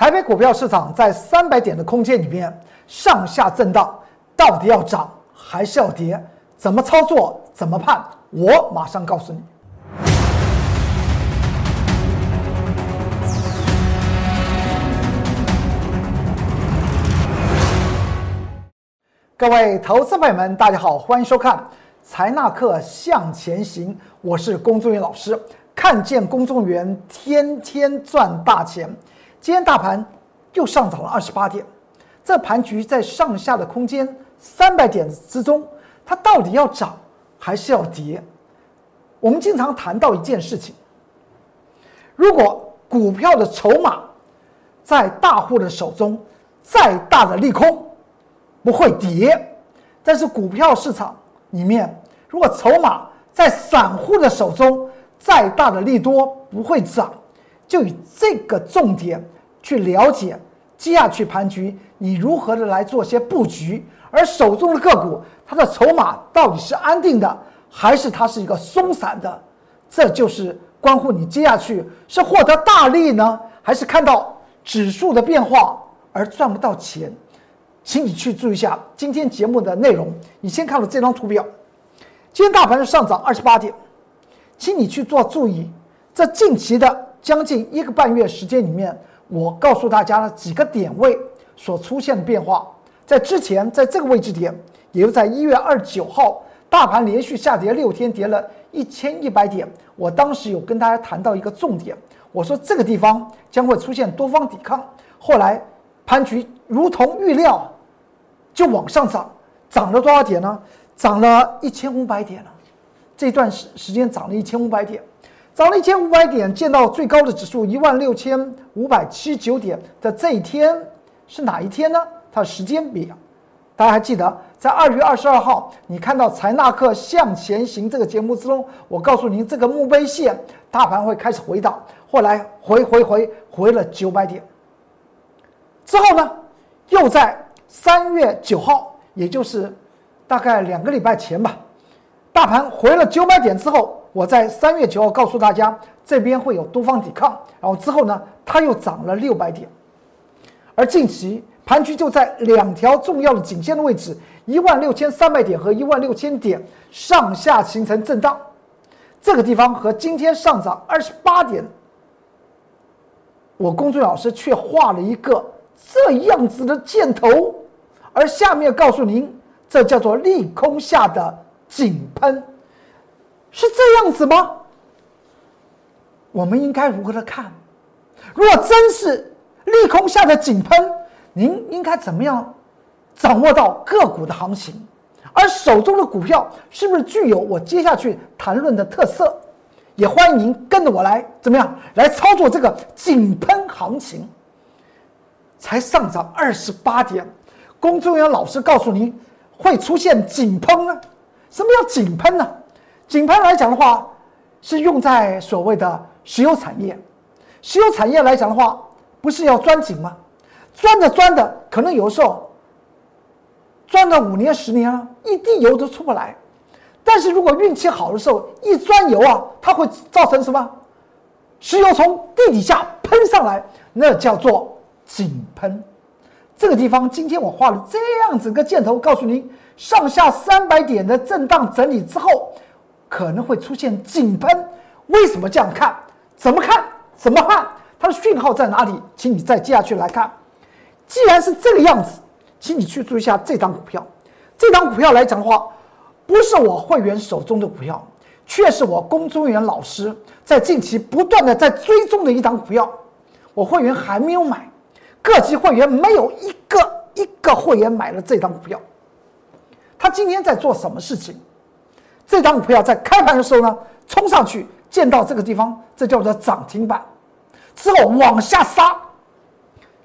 台北股票市场在三百点的空间里面上下震荡，到底要涨还是要跌？怎么操作？怎么判？我马上告诉你。各位投资朋友们，大家好，欢迎收看《财纳课向前行》，我是龚宗元老师。看见公众员天天赚大钱，今天大盘又上涨了二十八点，这盘局在上下的空间三百点之中，它到底要涨还是要跌？我们经常谈到一件事情：如果股票的筹码在大户的手中，再大的利空。不会跌，但是股票市场里面，如果筹码在散户的手中，再大的利多不会涨，就以这个重点去了解接下去盘局，你如何的来做些布局，而手中的个股它的筹码到底是安定的，还是它是一个松散的，这就是关乎你接下去是获得大利呢，还是看到指数的变化而赚不到钱。请你去注意一下今天节目的内容。你先看了这张图表，今天大盘是上涨二十八点，请你去做注意。这近期的将近一个半月时间里面，我告诉大家了几个点位所出现的变化。在之前，在这个位置点，也就在一月二十九号，大盘连续下跌六天，跌了一千一百点。我当时有跟大家谈到一个重点，我说这个地方将会出现多方抵抗。后来盘局如同预料。就往上涨，涨了多少点呢？涨了一千五百点了。这段时时间涨了一千五百点，涨了一千五百点，见到最高的指数一万六千五百七十九点的这一天是哪一天呢？它的时间表，大家还记得，在二月二十二号，你看到财纳克向前行这个节目之中，我告诉您这个墓碑线，大盘会开始回档，后来回回回回了九百点，之后呢，又在。三月九号，也就是大概两个礼拜前吧，大盘回了九百点之后，我在三月九号告诉大家这边会有多方抵抗，然后之后呢，它又涨了六百点，而近期盘局就在两条重要的颈线的位置，一万六千三百点和一万六千点上下形成震荡，这个地方和今天上涨二十八点，我公众老师却画了一个这样子的箭头。而下面告诉您，这叫做利空下的井喷，是这样子吗？我们应该如何的看？如果真是利空下的井喷，您应该怎么样掌握到个股的行情？而手中的股票是不是具有我接下去谈论的特色？也欢迎您跟着我来怎么样来操作这个井喷行情？才上涨二十八点。公众员老师告诉您，会出现井喷呢？什么叫井喷呢？井喷来讲的话，是用在所谓的石油产业。石油产业来讲的话，不是要钻井吗？钻着钻的，可能有时候钻了五年、十年啊，一滴油都出不来。但是如果运气好的时候，一钻油啊，它会造成什么？石油从地底下喷上来，那叫做井喷。这个地方，今天我画了这样子个箭头，告诉您，上下三百点的震荡整理之后，可能会出现井喷。为什么这样看？怎么看？怎么看？它的讯号在哪里？请你再接下去来看。既然是这个样子，请你去注意一下这张股票。这张股票来讲的话，不是我会员手中的股票，却是我龚中员老师在近期不断的在追踪的一张股票。我会员还没有买。各级会员没有一个一个会员买了这张股票，他今天在做什么事情？这张股票在开盘的时候呢，冲上去见到这个地方，这叫做涨停板，之后往下杀，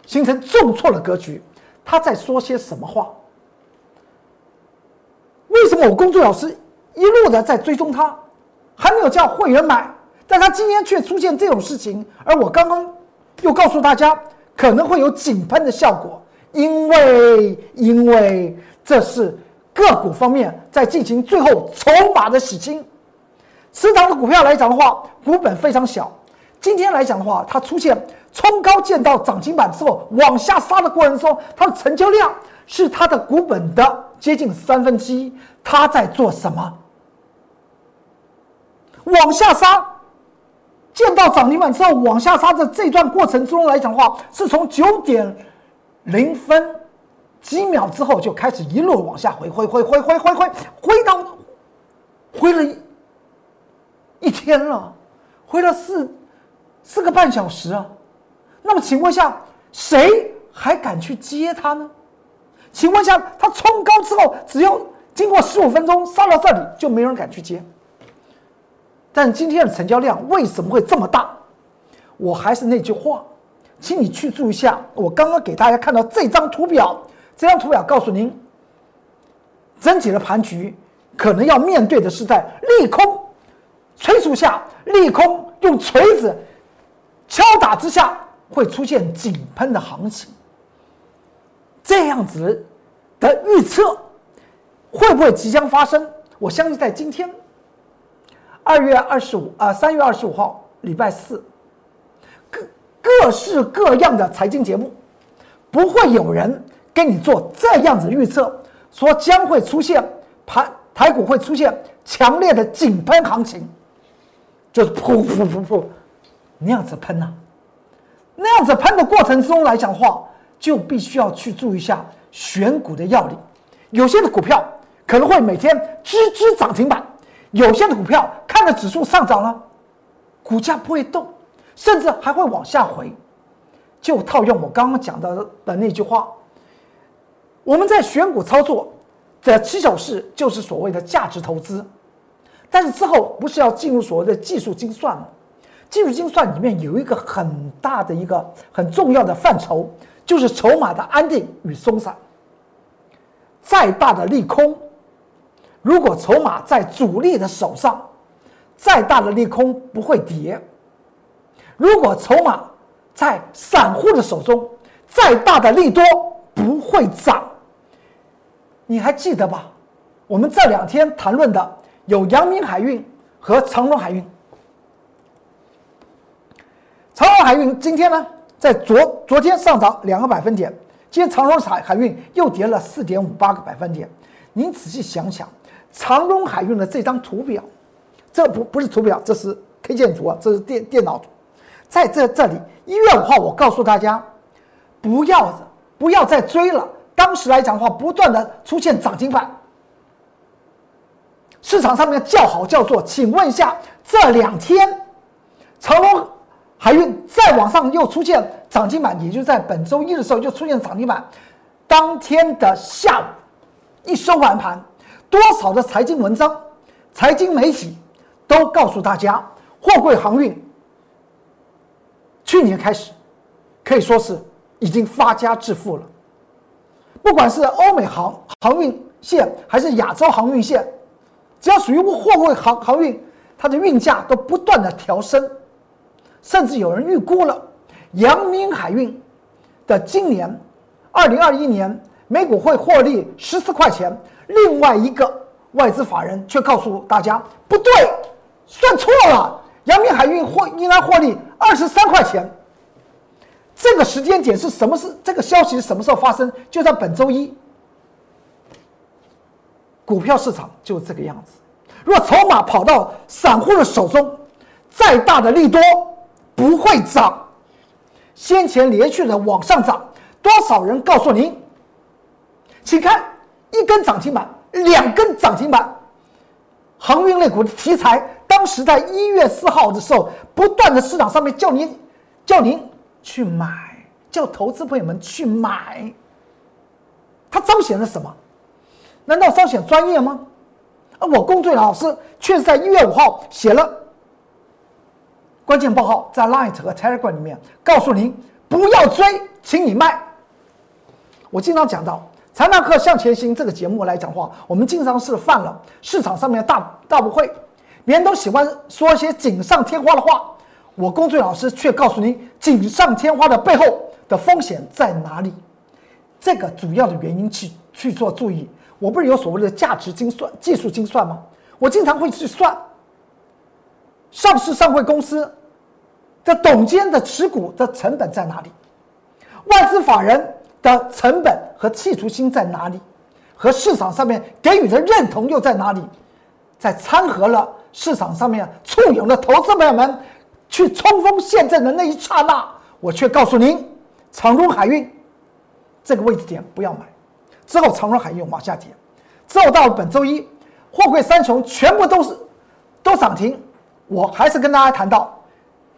形成重挫的格局。他在说些什么话？为什么我工作老师一路的在追踪他，还没有叫会员买，但他今天却出现这种事情？而我刚刚又告诉大家。可能会有井喷的效果，因为因为这是个股方面在进行最后筹码的洗清。持仓的股票来讲的话，股本非常小。今天来讲的话，它出现冲高见到涨停板之后往下杀的过程中，它的成交量是它的股本的接近三分之一。它在做什么？往下杀，见到涨停板之后往下杀的这段过程中来讲的话，是从九点零分几秒之后就开始一路往下回，回回回回回回回到回了一天了，回了四四个半小时啊。那么请问下，谁还敢去接它呢？请问下，它冲高之后，只要经过十五分钟杀到这里，就没人敢去接。但今天的成交量为什么会这么大？我还是那句话，请你去注意一下。我刚刚给大家看到这张图表，这张图表告诉您，整体的盘局可能要面对的是在利空催促下，利空用锤子敲打之下，会出现井喷的行情。这样子的预测会不会即将发生？我相信在今天。二月二十五啊，三月二十五号，礼拜四，各各式各样的财经节目，不会有人跟你做这样子预测，说将会出现盘台股会出现强烈的井喷行情，就是噗噗噗噗那样子喷呐，那样子喷的过程中来讲话，就必须要去注意一下选股的要领，有些的股票可能会每天吱吱涨停板。有些的股票看着指数上涨了，股价不会动，甚至还会往下回。就套用我刚刚讲的的那句话，我们在选股操作的起手式就是所谓的价值投资，但是之后不是要进入所谓的技术精算吗？技术精算里面有一个很大的一个很重要的范畴，就是筹码的安定与松散。再大的利空。如果筹码在主力的手上，再大的利空不会跌；如果筹码在散户的手中，再大的利多不会涨。你还记得吧？我们这两天谈论的有阳明海运和长荣海运。长荣海运今天呢，在昨昨天上涨两个百分点，今天长荣海海运又跌了四点五八个百分点。您仔细想想。长荣海运的这张图表，这不不是图表，这是 K 线图啊，这是电电脑图。在这这里，一月五号，我告诉大家，不要不要再追了。当时来讲的话，不断的出现涨停板，市场上面叫好叫座。请问一下，这两天长隆海运再往上又出现涨停板，也就在本周一的时候就出现涨停板。当天的下午一收完盘。多少的财经文章、财经媒体都告诉大家，货柜航运去年开始可以说是已经发家致富了。不管是欧美航航运线还是亚洲航运线，只要属于货柜航航运，它的运价都不断的调升，甚至有人预估了阳明海运的今年二零二一年每股会获利十四块钱。另外一个外资法人却告诉大家不对，算错了。阳明海运获应该获利二十三块钱。这个时间点是什么？是这个消息是什么时候发生？就在本周一。股票市场就这个样子。如果筹码跑到散户的手中，再大的利多不会涨。先前连续的往上涨，多少人告诉您？请看。一根涨停板，两根涨停板，航运类股的题材，当时在一月四号的时候，不断的市场上面叫您，叫您去买，叫投资朋友们去买。它彰显了什么？难道彰显专业吗？而我工作的老师却是在一月五号写了关键报告，在 Light 和 Telegram 里面告诉您不要追，请你卖。我经常讲到。财纳克向前行这个节目来讲话，我们经常是犯了市场上面大大不会。别人都喜欢说一些锦上添花的话，我龚俊老师却告诉您，锦上添花的背后的风险在哪里？这个主要的原因去去做注意。我不是有所谓的价值精算、技术精算吗？我经常会去算上市上会公司的董监的持股的成本在哪里？外资法人的成本和企图心在哪里？和市场上面给予的认同又在哪里？在参合了市场上面簇拥的投资朋友们去冲锋陷阵的那一刹那，我却告诉您，长荣海运这个位置点不要买。之后长荣海运往下跌，之后到了本周一，货柜三雄全部都是都涨停。我还是跟大家谈到，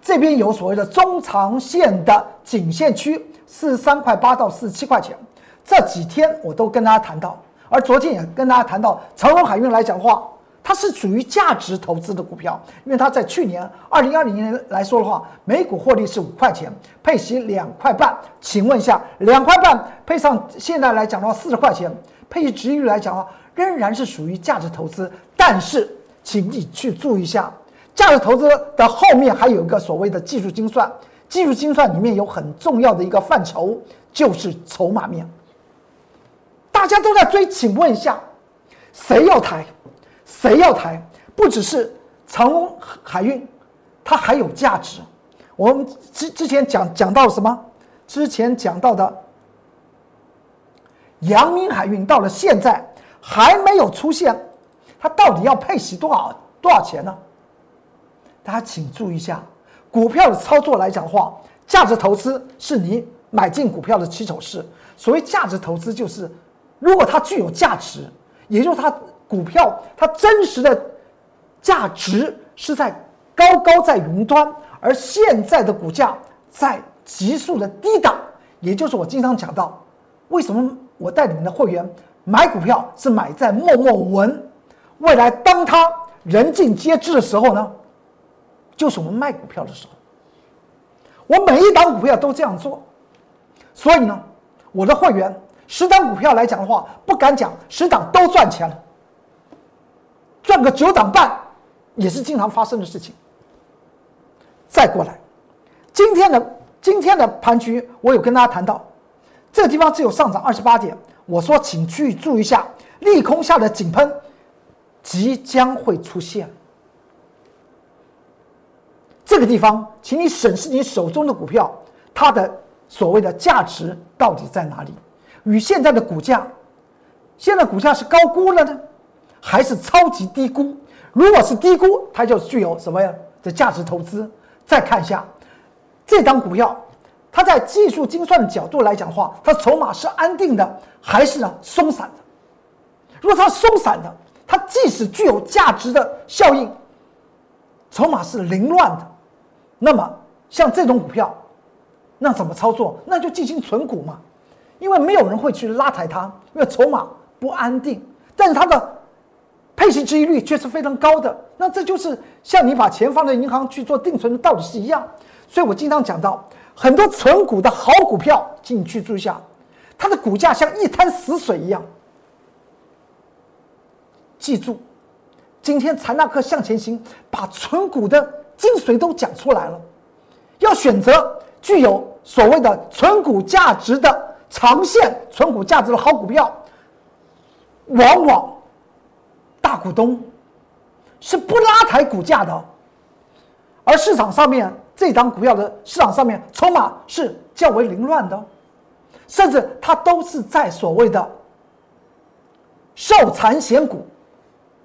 这边有所谓的中长线的颈线区，四十三块八到四十七块钱。这几天我都跟大家谈到，而昨天也跟大家谈到，长荣海运来讲的话，它是属于价值投资的股票，因为它在去年二零二零年来说的话，每股获利是五块钱，配息两块半。请问一下，两块半配上现在来讲的话四十块钱，配息值率来讲的话，仍然是属于价值投资。但是，请你去注意一下。价值投资的后面还有一个所谓的技术精算，技术精算里面有很重要的一个范畴，就是筹码面。大家都在追，请问一下，谁要抬？谁要抬？不只是长隆海运，它还有价值。我们之之前讲讲到什么？之前讲到的阳明海运，到了现在还没有出现，它到底要配息多少多少钱呢？大家请注意一下，股票的操作来讲的话，价值投资是你买进股票的起手式。所谓价值投资，就是如果它具有价值，也就是它股票它真实的价值是在高高在云端，而现在的股价在急速的低档，也就是我经常讲到，为什么我带领的会员买股票是买在默默无闻，未来当他人尽皆知的时候呢？就是我们卖股票的时候，我每一档股票都这样做，所以呢，我的会员十档股票来讲的话，不敢讲十档都赚钱了，赚个九档半也是经常发生的事情。再过来，今天的今天的盘局，我有跟大家谈到，这个地方只有上涨二十八点，我说请去注意一下，利空下的井喷即将会出现。这个地方，请你审视你手中的股票，它的所谓的价值到底在哪里？与现在的股价，现在股价是高估了呢，还是超级低估？如果是低估，它就具有什么呀？的价值投资。再看一下这张股票，它在技术精算的角度来讲的话，它筹码是安定的，还是呢松散的？如果它松散的，它即使具有价值的效应，筹码是凌乱的。那么像这种股票，那怎么操作？那就进行存股嘛，因为没有人会去拉抬它，因为筹码不安定。但是它的配息收益率却是非常高的，那这就是像你把钱放在银行去做定存的道理是一样。所以我经常讲到很多存股的好股票，请你去注意下，它的股价像一滩死水一样。记住，今天财纳克向前行，把存股的。精髓都讲出来了，要选择具有所谓的存股价值的长线存股价值的好股票，往往大股东是不拉抬股价的，而市场上面这张股票的市场上面筹码是较为凌乱的，甚至它都是在所谓的受产险股、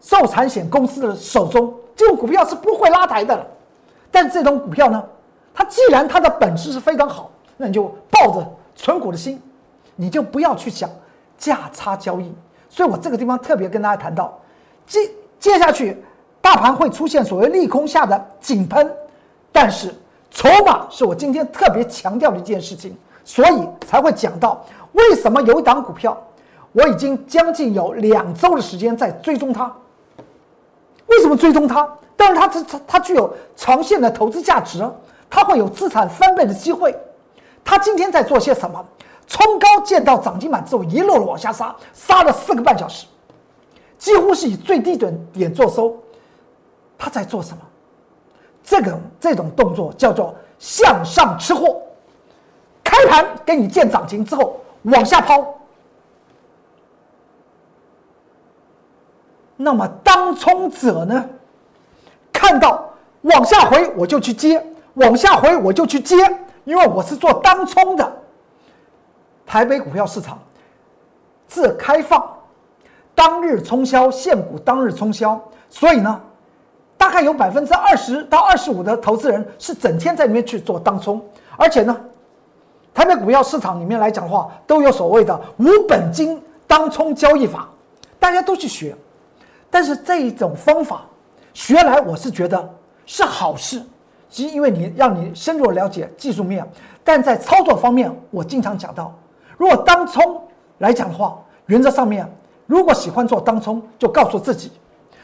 受产险公司的手中，这种股票是不会拉抬的。但这种股票呢，它既然它的本质是非常好，那你就抱着存股的心，你就不要去想价差交易。所以我这个地方特别跟大家谈到，接接下去大盘会出现所谓利空下的井喷，但是筹码是我今天特别强调的一件事情，所以才会讲到为什么有一档股票，我已经将近有两周的时间在追踪它。为什么追踪它？但是它它它具有长线的投资价值，它会有资产翻倍的机会。它今天在做些什么？冲高见到涨停板之后，一路往下杀，杀了四个半小时，几乎是以最低点点做收。他在做什么？这个这种动作叫做向上吃货，开盘给你见涨停之后往下抛。那么当冲者呢？看到往下回我就去接，往下回我就去接，因为我是做当冲的。台北股票市场自开放当日冲销现股，当日冲销，所以呢，大概有百分之二十到二十五的投资人是整天在里面去做当冲，而且呢，台北股票市场里面来讲的话，都有所谓的无本金当冲交易法，大家都去学，但是这一种方法学来，我是觉得是好事，是因为你让你深入了解技术面，但在操作方面，我经常讲到。如果当冲来讲的话，原则上面，如果喜欢做当冲，就告诉自己，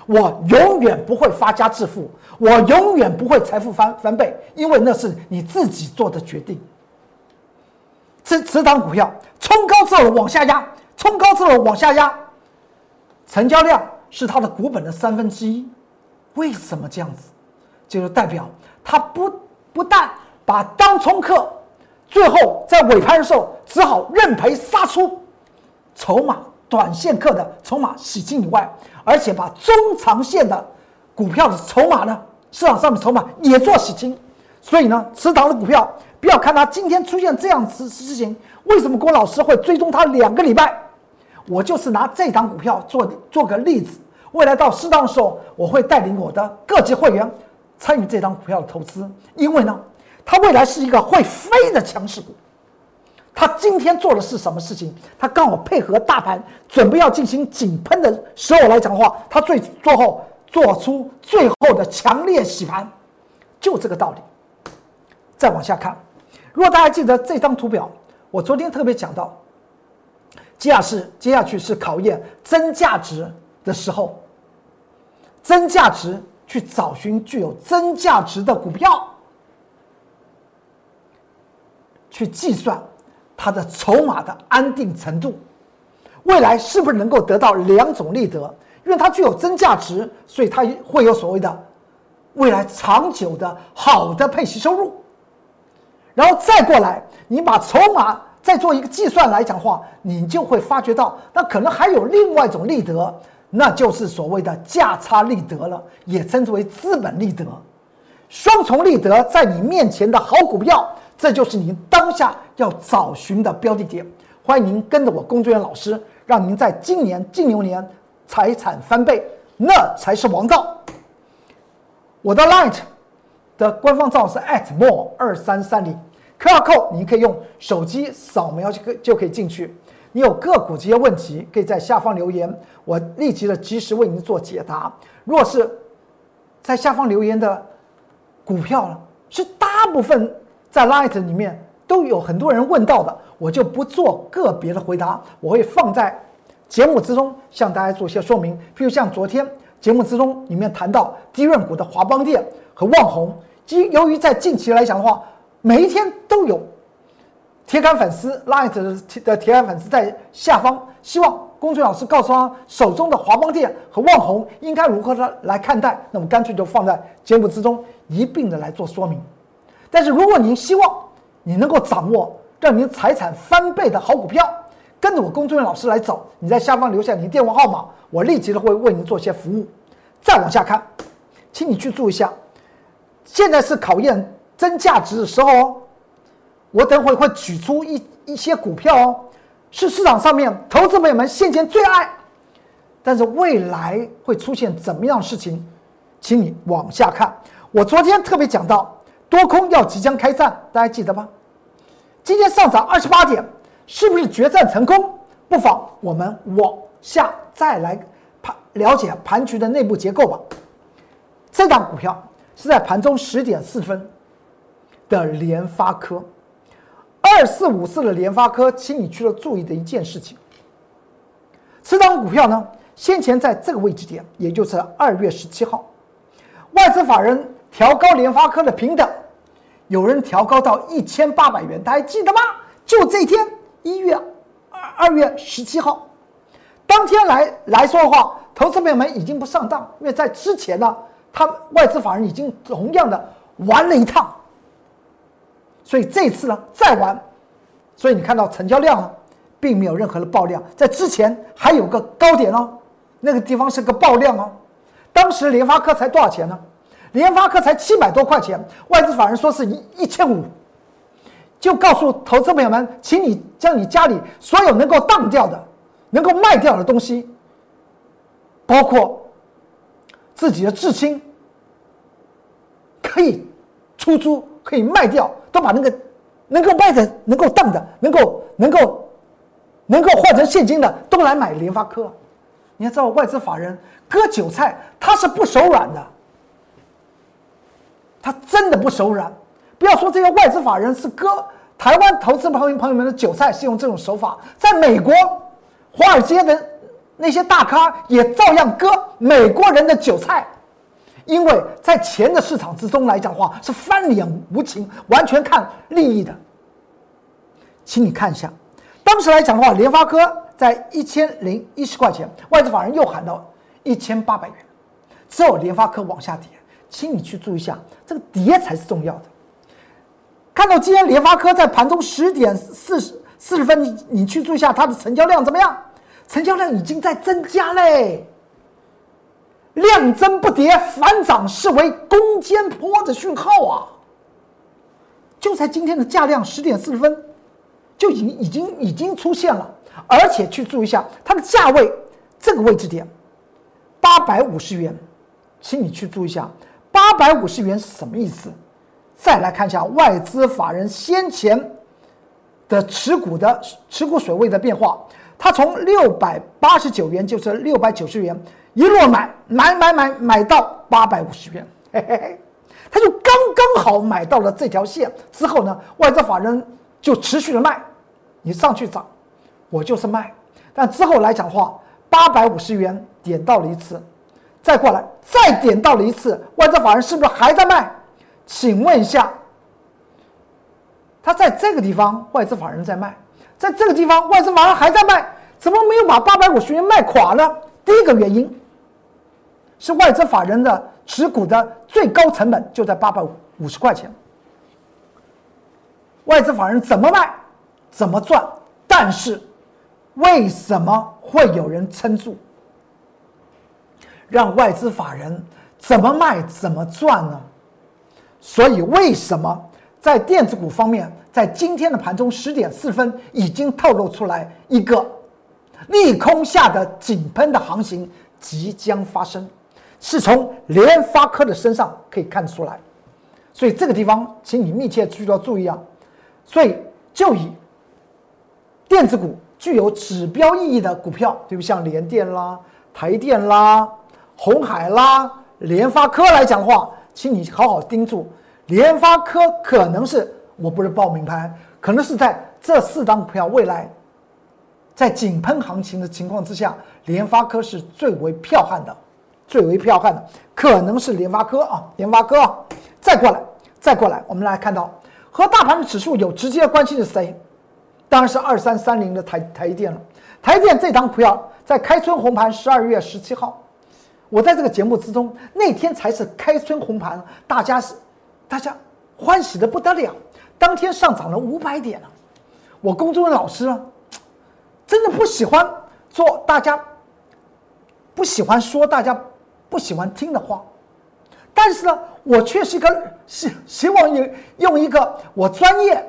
我永远不会发家致富，我永远不会财富翻翻倍，因为那是你自己做的决定。这此档股票冲高之后往下压，冲高之后往下压，成交量是它的股本的三分之一，为什么这样子？就是代表它不不但把当冲客。最后在尾盘的时候，只好认赔杀出，筹码短线客的筹码洗清以外，而且把中长线的股票的筹码呢，市场上的筹码也做洗清。所以呢，持仓的股票不要看它今天出现这样子事情，为什么郭老师会追踪它两个礼拜？我就是拿这档股票做做个例子，未来到适当的时候，我会带领我的各级会员参与这档股票的投资，因为呢。它未来是一个会飞的强势股，他今天做的是什么事情？他刚好配合大盘准备要进行井喷的时候来讲的话，他最最后做出最后的强烈洗盘，就这个道理。再往下看，如果大家记得这张图表，我昨天特别讲到，接下是接下去是考验真价值的时候，真价值去找寻具有真价值的股票。去计算它的筹码的安定程度，未来是不是能够得到两种利得？因为它具有真价值，所以它会有所谓的未来长久的好的配息收入。然后再过来，你把筹码再做一个计算来讲话，你就会发觉到，那可能还有另外一种利得，那就是所谓的价差利得了，也称之为资本利得，双重利得在你面前的好股票。这就是您当下要找寻的标的点。欢迎您跟着我工作人员老师，让您在今年金牛年财产翻倍，那才是王道。我的 Light 的官方账号是 at more 二三三零，QR code 您可以用手机扫描就可就可以进去。你有个股这些问题，可以在下方留言，我立即的及时为您做解答。若是在下方留言的股票呢，是大部分。在 Light 里面都有很多人问到的，我就不做个别的回答，我会放在节目之中向大家做一些说明。譬如像昨天节目之中里面谈到低润股的华邦电和旺宏，即由于在近期来讲的话，每一天都有铁杆粉丝 Light 的铁杆粉丝在下方，希望公孙老师告诉他手中的华邦电和旺宏应该如何的来看待，那么干脆就放在节目之中一并的来做说明。但是，如果您希望你能够掌握让您财产翻倍的好股票，跟着我工作人员老师来走，你在下方留下您电话号码，我立即的会为您做些服务。再往下看，请你去注意一下，现在是考验真价值的时候哦。我等会会举出一一些股票哦，是市场上面投资朋友们现前最爱，但是未来会出现怎么样的事情，请你往下看。我昨天特别讲到。多空要即将开战，大家记得吗？今天上涨二十八点，是不是决战成功？不妨我们往下再来盘了解盘局的内部结构吧。这档股票是在盘中十点四分的联发科，二四五四的联发科，请你去了注意的一件事情。这档股票呢，先前在这个位置点，也就是二月十七号，外资法人。调高联发科的平等，有人调高到一千八百元，大家记得吗？就这天，一月二二月十七号，当天来来说的话，投资朋友们已经不上当，因为在之前呢，他外资法人已经同样的玩了一趟，所以这次呢再玩，所以你看到成交量呢，并没有任何的爆量，在之前还有个高点哦，那个地方是个爆量哦，当时联发科才多少钱呢？联发科才七百多块钱，外资法人说是一一千五，就告诉投资朋友们，请你将你家里所有能够当掉的、能够卖掉的东西，包括自己的至亲，可以出租、可以卖掉，都把那个能够卖的、能够当的、能够能够能够换成现金的，都来买联发科。你要知道，外资法人割韭菜，他是不手软的。他真的不手软，不要说这些外资法人是割台湾投资朋友朋友们的韭菜，是用这种手法。在美国，华尔街的那些大咖也照样割美国人的韭菜，因为在钱的市场之中来讲的话，是翻脸无情，完全看利益的。请你看一下，当时来讲的话，联发科在一千零一十块钱，外资法人又喊到一千八百元，之后联发科往下跌。请你去注意一下，这个跌才是重要的。看到今天联发科在盘中十点四十四十分，你你去注意一下它的成交量怎么样？成交量已经在增加嘞，量增不跌，反涨视为攻坚坡的讯号啊！就在今天的价量十点四十分，就已经已经已经出现了，而且去注意一下它的价位这个位置点，八百五十元，请你去注意一下。八百五十元是什么意思？再来看一下外资法人先前的持股的持股水位的变化，它从六百八十九元就是六百九十元一路买买买买买到八百五十元，嘿嘿嘿，他就刚刚好买到了这条线。之后呢，外资法人就持续的卖，你上去涨，我就是卖，但之后来讲的话，八百五十元点到了一次。再过来，再点到了一次，外资法人是不是还在卖？请问一下，他在这个地方，外资法人在卖，在这个地方，外资法人还在卖，怎么没有把八百五十元卖垮呢？第一个原因是外资法人的持股的最高成本就在八百五十块钱，外资法人怎么卖，怎么赚？但是为什么会有人撑住？让外资法人怎么卖怎么赚呢？所以为什么在电子股方面，在今天的盘中十点四分已经透露出来一个利空下的井喷的行情即将发生，是从联发科的身上可以看出来。所以这个地方，请你密切需要注意啊。所以就以电子股具有指标意义的股票，对不像联电啦、台电啦。红海啦，联发科来讲的话，请你好好盯住，联发科可能是我不是报名牌，可能是在这四张股票未来，在井喷行情的情况之下，联发科是最为彪悍的，最为彪悍的，可能是联发科啊，联发科啊，再过来，再过来，我们来看到和大盘的指数有直接关系的是谁？当然是二三三零的台台电了，台电这张股票在开春红盘十二月十七号。我在这个节目之中，那天才是开春红盘，大家是，大家欢喜的不得了。当天上涨了五百点了。我工作的老师啊，真的不喜欢做大家不喜欢说、大家不喜欢听的话，但是呢，我却是一个希希望用用一个我专业，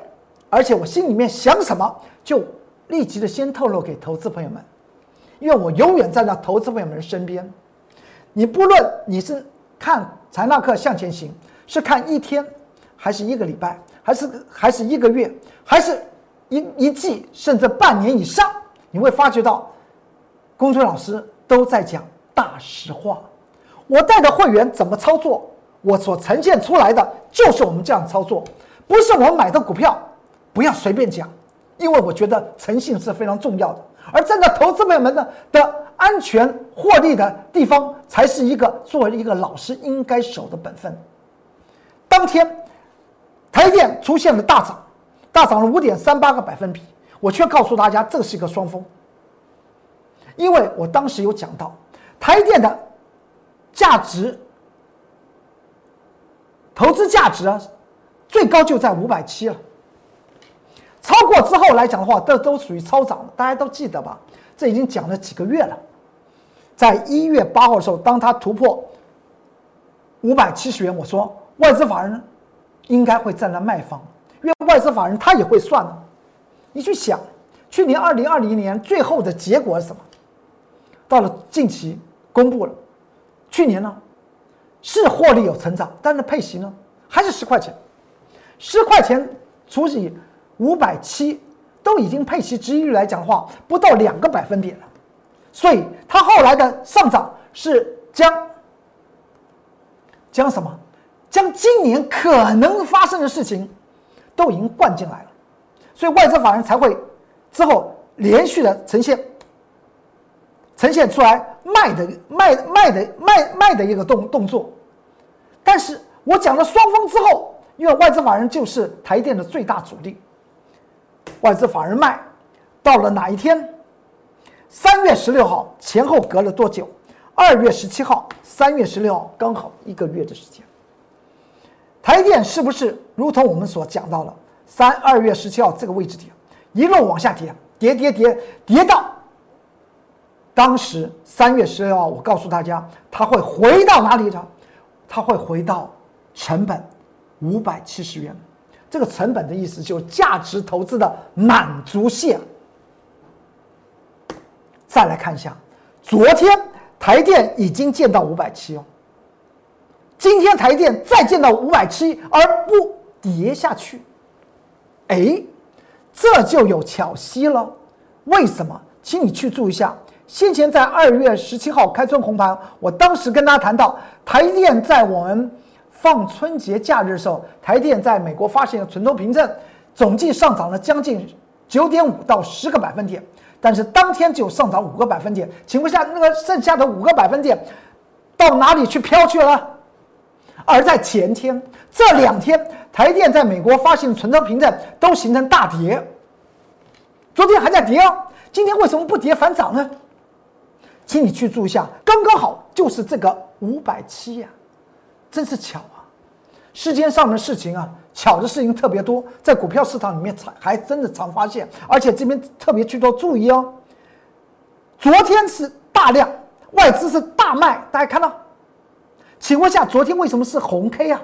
而且我心里面想什么就立即的先透露给投资朋友们，因为我永远站在投资朋友们身边。你不论你是看财纳克向前行，是看一天，还是一个礼拜，还是还是一个月，还是一一季，甚至半年以上，你会发觉到，公孙老师都在讲大实话。我带的会员怎么操作，我所呈现出来的就是我们这样操作，不是我买的股票，不要随便讲，因为我觉得诚信是非常重要的。而站在投资朋友们的的安全获利的地方，才是一个作为一个老师应该守的本分。当天，台电出现了大涨，大涨了五点三八个百分比，我却告诉大家这是一个双峰，因为我当时有讲到，台电的价值，投资价值啊，最高就在五百七了。超过之后来讲的话，这都属于超涨了大家都记得吧？这已经讲了几个月了。在一月八号的时候，当它突破五百七十元，我说外资法人应该会站在卖方，因为外资法人他也会算的。你去想，去年二零二零年最后的结果是什么？到了近期公布了，去年呢是获利有成长，但是配息呢还是十块钱，十块钱除以五百七，都已经配息值益率来讲的话，不到两个百分点了。所以它后来的上涨是将将什么？将今年可能发生的事情都已经灌进来了，所以外资法人才会之后连续的呈现呈现出来卖的卖卖的卖卖的一个动动作。但是我讲了双峰之后，因为外资法人就是台电的最大主力，外资法人卖到了哪一天？三月十六号前后隔了多久？二月十七号，三月十六号刚好一个月的时间。台电是不是如同我们所讲到的，三二月十七号这个位置点一路往下跌，跌跌跌跌到当时三月十六号，我告诉大家，它会回到哪里呢？它会回到成本五百七十元。这个成本的意思就是价值投资的满足线。再来看一下，昨天台电已经见到五百七哦，今天台电再见到五百七而不跌下去，哎，这就有巧息了。为什么？请你去注意一下，先前在二月十七号开春红盘，我当时跟大家谈到，台电在我们放春节假日的时候，台电在美国发行的存托凭证总计上涨了将近九点五到十个百分点。但是当天就上涨五个百分点，请问下那个剩下的五个百分点到哪里去飘去了？而在前天这两天，台电在美国发行存托凭证都形成大跌，昨天还在跌哦，今天为什么不跌反涨呢？请你去注意一下，刚刚好就是这个五百七呀，真是巧啊！世间上的事情啊。巧的事情特别多，在股票市场里面常还真的常发现，而且这边特别去做注意哦。昨天是大量外资是大卖，大家看到？请问下，昨天为什么是红 K 啊？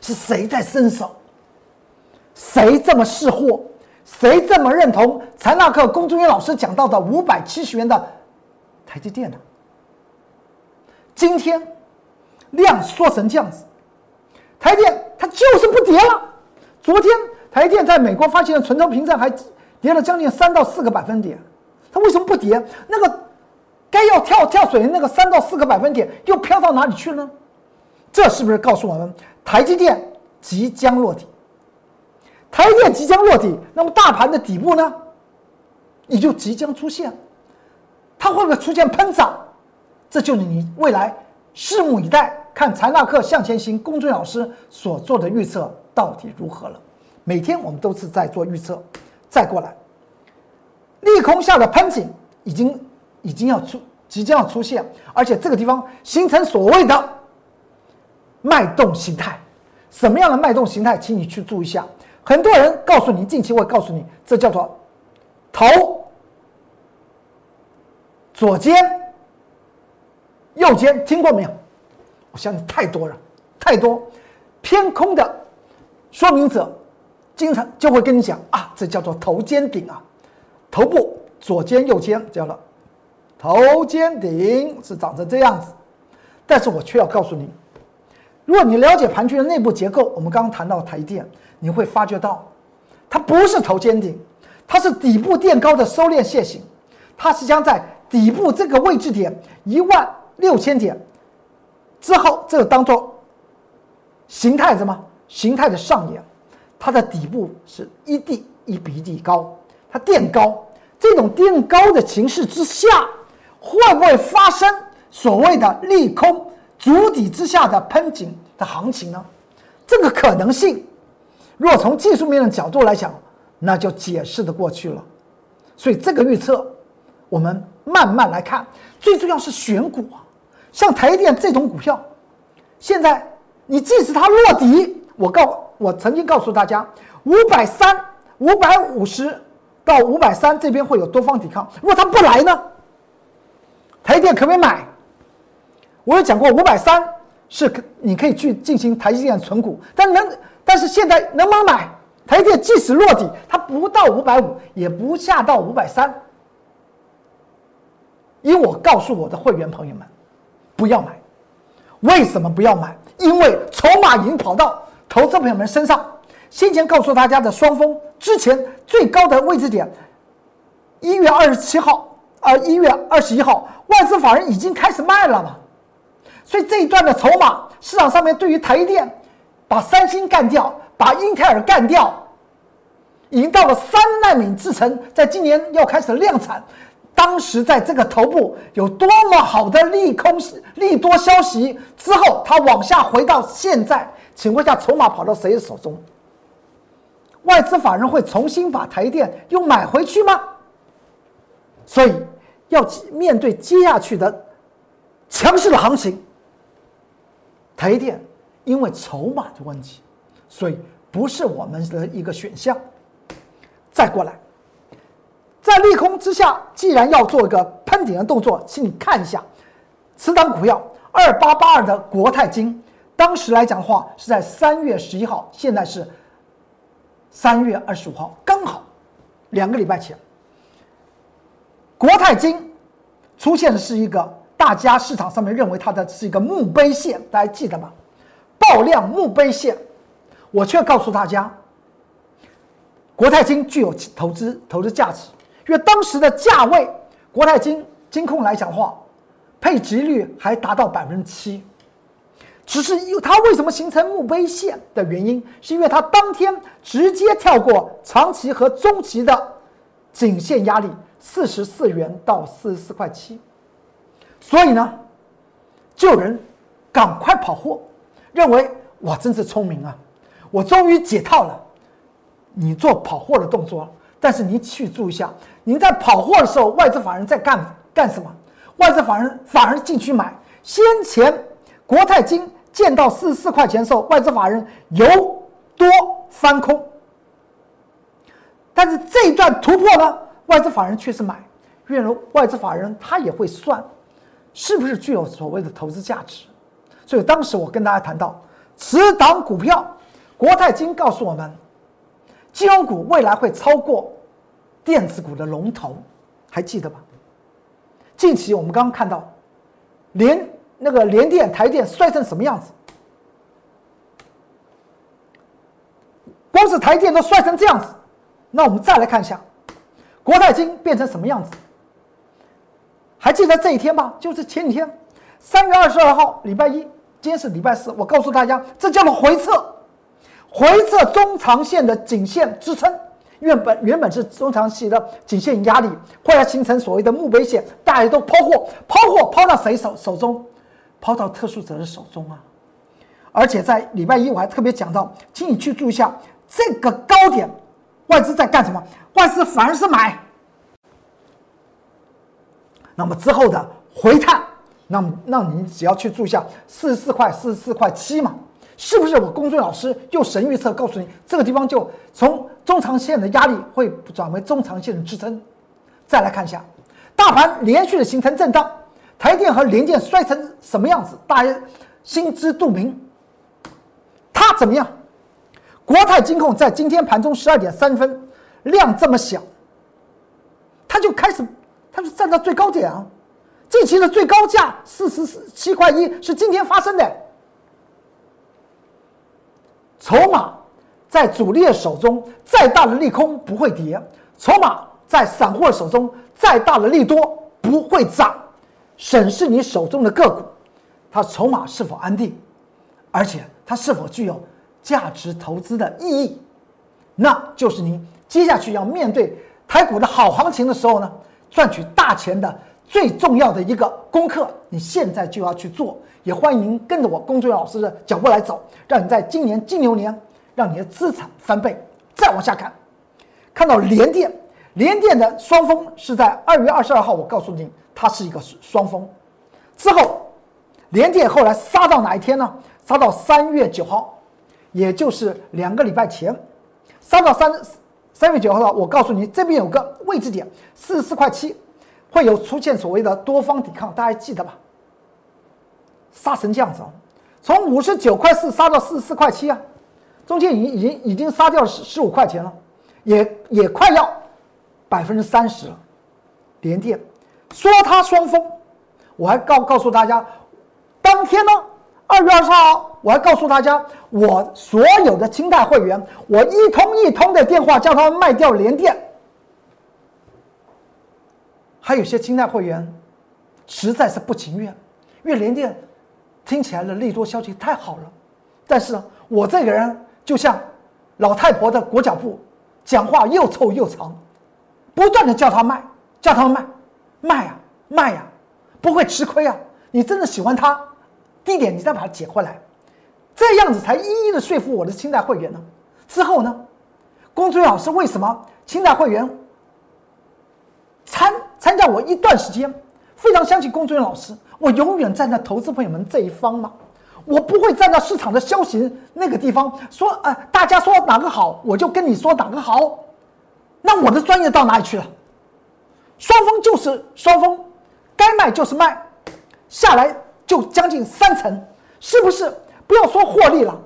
是谁在伸手？谁这么识货？谁这么认同财纳克龚忠元老师讲到的五百七十元的台积电呢？今天量缩成这样子。台电它就是不跌了。昨天台电在美国发行的存托凭证还跌了将近三到四个百分点，它为什么不跌？那个该要跳跳水的那个三到四个百分点又飘到哪里去了呢？这是不是告诉我们台积电即将落地？台电即将落地，那么大盘的底部呢，也就即将出现，它会不会出现喷涨？这就是你未来拭目以待。看财纳克向前行，公众老师所做的预测到底如何了？每天我们都是在做预测。再过来，利空下的喷井已经已经要出，即将要出现，而且这个地方形成所谓的脉动形态。什么样的脉动形态？请你去注意一下。很多人告诉你，近期会告诉你，这叫做头左肩右肩，听过没有？我相信太多了，太多偏空的说明者，经常就会跟你讲啊，这叫做头肩顶啊，头部左肩右肩叫了头肩顶是长成这样子，但是我却要告诉你，如果你了解盘区的内部结构，我们刚刚谈到台电，你会发觉到它不是头肩顶，它是底部垫高的收敛线型，它是将在底部这个位置点一万六千点。之后，这个当做形态什么？形态的上演，它的底部是一地一比一地高，它垫高。这种垫高的形势之下，会不会发生所谓的利空足底之下的喷井的行情呢？这个可能性，若从技术面的角度来讲，那就解释的过去了。所以这个预测，我们慢慢来看，最重要是选股啊。像台电这种股票，现在你即使它落底，我告我曾经告诉大家，五百三、五百五十到五百三这边会有多方抵抗。如果它不来呢？台电可不可以买？我有讲过，五百三是可你可以去进行台积电存股，但能但是现在能不能买台电？即使落底，它不到五百五，也不下到五百三。因为我告诉我的会员朋友们，不要买。为什么不要买？因为筹码已经跑到投资朋友们身上。先前告诉大家的双峰之前最高的位置点，一月二十七号啊，一月二十一号，外资法人已经开始卖了嘛。所以这一段的筹码市场上面对于台积电，把三星干掉，把英特尔干掉，已经到了三纳米制程，在今年要开始量产。当时在这个头部有多么好的利空利多消息之后，它往下回到现在，请问一下，筹码跑到谁的手中？外资法人会重新把台电又买回去吗？所以要面对接下去的强势的行情，台电因为筹码的问题，所以不是我们的一个选项。再过来。在利空之下，既然要做一个喷顶的动作，请你看一下，此档股票二八八二的国泰金，当时来讲的话是在三月十一号，现在是三月二十五号，刚好两个礼拜前，国泰金出现的是一个大家市场上面认为它的是一个墓碑线，大家记得吗？爆量墓碑线，我却告诉大家，国泰金具有投资投资价值。因为当时的价位，国泰金金控来讲话，配值率还达到百分之七，只是因它为什么形成墓碑线的原因，是因为它当天直接跳过长期和中期的颈线压力四十四元到四十四块七，所以呢，就有人赶快跑货，认为哇真是聪明啊，我终于解套了，你做跑货的动作。但是你去注意一下，您在跑货的时候，外资法人在干干什么？外资法人反而进去买。先前国泰金见到四十四块钱的时候，外资法人由多翻空。但是这一段突破呢，外资法人却是买。因为外资法人他也会算，是不是具有所谓的投资价值。所以当时我跟大家谈到，此档股票，国泰金告诉我们。金融股未来会超过电子股的龙头，还记得吧？近期我们刚刚看到，连那个联电、台电摔成什么样子？光是台电都摔成这样子，那我们再来看一下，国泰金变成什么样子？还记得这一天吗？就是前几天，三月二十二号，礼拜一，今天是礼拜四，我告诉大家，这叫做回撤。回测中长线的颈线支撑，原本原本是中长期的颈线压力，后来形成所谓的墓碑线，大家都抛货，抛货抛到谁手手中？抛到特殊者的手中啊！而且在礼拜一我还特别讲到，请你去注意一下这个高点，外资在干什么？外资反而是买。那么之后的回探，那么那你只要去注意一下四十四块、四十四块七嘛。是不是我公孙老师用神预测告诉你，这个地方就从中长线的压力会转为中长线的支撑？再来看一下，大盘连续的形成震荡，台电和联电摔成什么样子？大家心知肚明。它怎么样？国泰金控在今天盘中十二点三分，量这么小，它就开始，它是站到最高点啊！近期的最高价四十七块一，是今天发生的。筹码在主力的手中，再大的利空不会跌；筹码在散户的手中，再大的利多不会涨。审视你手中的个股，它筹码是否安定，而且它是否具有价值投资的意义，那就是您接下去要面对台股的好行情的时候呢，赚取大钱的最重要的一个功课。你现在就要去做。也欢迎跟着我龚俊老师的脚步来走，让你在今年金牛年，让你的资产翻倍。再往下看，看到联电，联电的双峰是在二月二十二号，我告诉你，它是一个双峰。之后，联电后来杀到哪一天呢？杀到三月九号，也就是两个礼拜前，杀到三三月九号了，我告诉你，这边有个位置点四十四块七，会有出现所谓的多方抵抗，大家记得吧？杀成这样子，从五十九块四杀到四十四块七啊，中间已已经已经杀掉了十五块钱了，也也快要百分之三十了。连电说它双峰，我还告告诉大家，当天呢，二月二十号，我还告诉大家，我所有的清代会员，我一通一通的电话叫他们卖掉连电。还有些清代会员实在是不情愿，因为联电听起来的利多消息太好了。但是我这个人就像老太婆的裹脚布，讲话又臭又长，不断的叫他卖，叫他卖，卖呀卖呀，不会吃亏啊！你真的喜欢他，低点你再把它捡回来，这样子才一一的说服我的清代会员呢。之后呢，龚俊老师为什么清代会员？我一段时间，非常相信龚俊老师，我永远站在投资朋友们这一方嘛，我不会站在市场的消息那个地方说，呃，大家说哪个好，我就跟你说哪个好，那我的专业到哪里去了？双峰就是双峰，该卖就是卖，下来就将近三成，是不是？不要说获利了，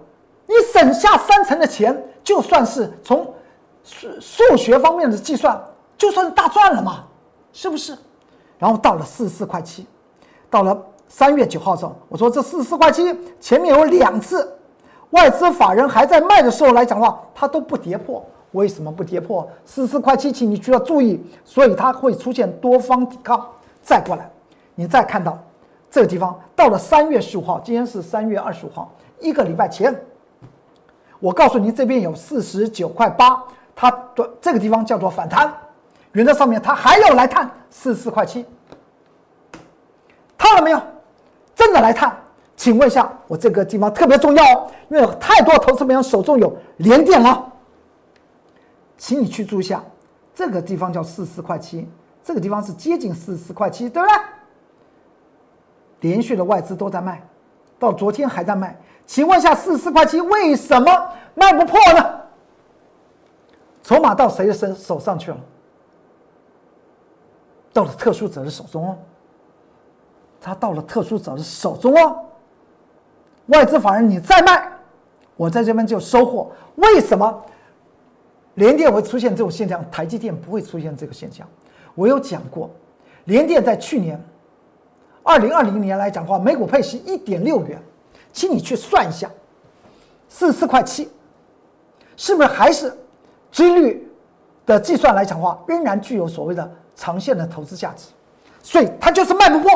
你省下三成的钱，就算是从数数学方面的计算，就算是大赚了嘛。是不是？然后到了四十四块七，到了三月九号时候，我说这四十四块七前面有两次外资法人还在卖的时候来讲的话，它都不跌破。为什么不跌破？四十四块七，请你需要注意，所以它会出现多方抵抗。再过来，你再看到这个地方，到了三月十五号，今天是三月二十五号，一个礼拜前，我告诉你这边有四十九块八，它的这个地方叫做反弹。原则上面，他还要来探四十四块七，探了没有？真的来探？请问一下，我这个地方特别重要哦，因为有太多投资朋友手中有连电了，请你去注意一下，这个地方叫四十四块七，这个地方是接近四十四块七，对不对？连续的外资都在卖，到昨天还在卖，请问一下，四十四块七为什么卖不破呢？筹码到谁的身手上去了？到了特殊者的手中哦，他到了特殊者的手中哦，外资法人你再卖，我在这边就收获。为什么联电会出现这种现象，台积电不会出现这个现象？我有讲过，联电在去年二零二零年来讲话，每股配息一点六元，请你去算一下，四十四块七，是不是还是几率的计算来讲的话，仍然具有所谓的？长线的投资价值，所以它就是卖不破。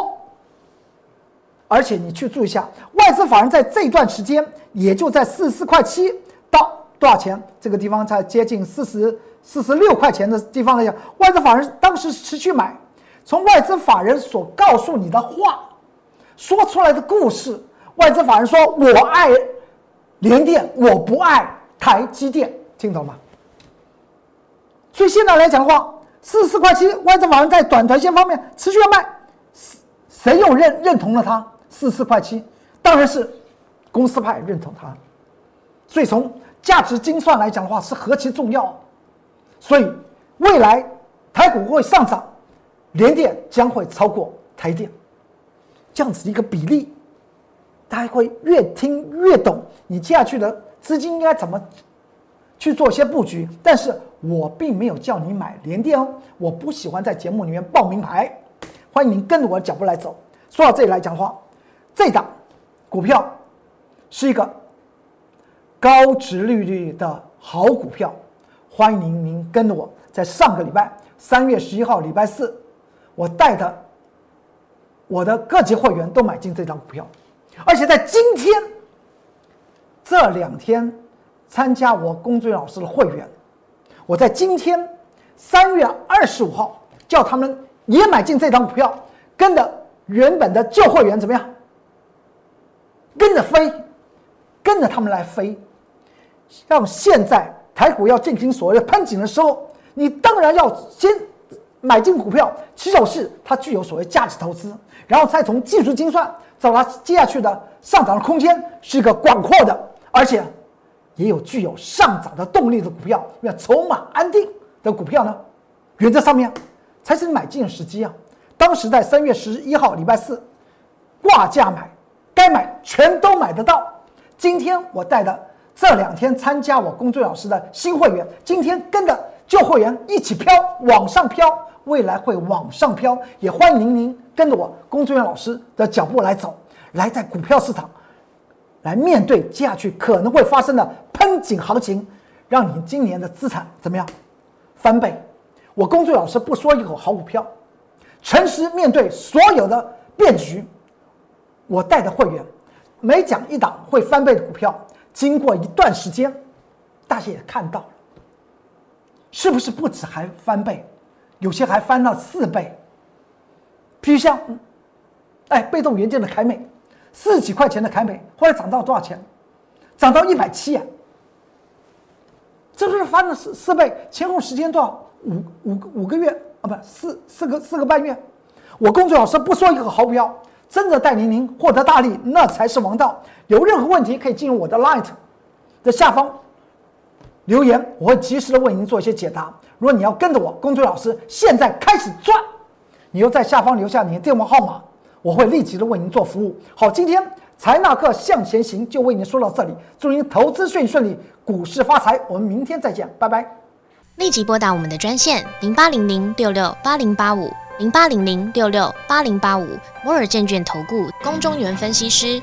而且你去注意一下，外资法人在这段时间，也就在四十四块七到多少钱这个地方，才接近四十四十六块钱的地方来讲，外资法人当时持续买。从外资法人所告诉你的话，说出来的故事，外资法人说：“我爱联电，我不爱台积电。”听懂吗？所以现在来讲的话。四十四块七，外资法人在短短线方面持续要卖，谁又认认同了它？四十四块七，当然是公司派认同它，所以从价值精算来讲的话是何其重要，所以未来台股会上涨，联电将会超过台电，这样子一个比例，大家会越听越懂，你接下去的资金应该怎么去做一些布局，但是。我并没有叫你买联电哦，我不喜欢在节目里面报名牌，欢迎您跟着我的脚步来走。说到这里来讲话，这档股票是一个高值利率的好股票，欢迎您跟着我。在上个礼拜三月十一号礼拜四，我带的我的各级会员都买进这张股票，而且在今天这两天参加我龚俊老师的会员。我在今天三月二十五号叫他们也买进这张股票，跟着原本的旧会员怎么样？跟着飞，跟着他们来飞。像现在台股要进行所谓的喷井的时候，你当然要先买进股票，起手是它具有所谓价值投资，然后再从技术精算找它接下去的上涨的空间是一个广阔的，而且。也有具有上涨的动力的股票，要筹码安定的股票呢，原则上面才是买进时机啊。当时在三月十一号礼拜四挂价买，该买全都买得到。今天我带的这两天参加我工作老师的新会员，今天跟着旧会员一起飘往上飘，未来会往上飘。也欢迎您跟着我工作员老师的脚步来走，来在股票市场来面对接下去可能会发生的喷井行情，让你今年的资产怎么样翻倍？我工作老师不说一口好股票，诚实面对所有的变局。我带的会员每讲一档会翻倍的股票，经过一段时间，大家也看到了，是不是不止还翻倍，有些还翻到四倍？譬如像，哎，被动元件的凯美，四十几块钱的凯美，后来涨到多少钱？涨到一百七啊！这不是翻了四四倍？前后时间多少？五五五个月啊，不，四四个四个半月。我工作老师不说一个好标，真的带领您获得大利，那才是王道。有任何问题可以进入我的 Light 的下方留言，我会及时的为您做一些解答。如果你要跟着我工作老师现在开始赚，你就在下方留下你的电话号码，我会立即的为您做服务。好，今天财纳克向前行就为您说到这里，祝您投资顺顺利，股市发财。我们明天再见，拜拜。立即拨打我们的专线零八零零六六八零八五零八零零六六八零八五摩尔证券投顾龚中原分析师。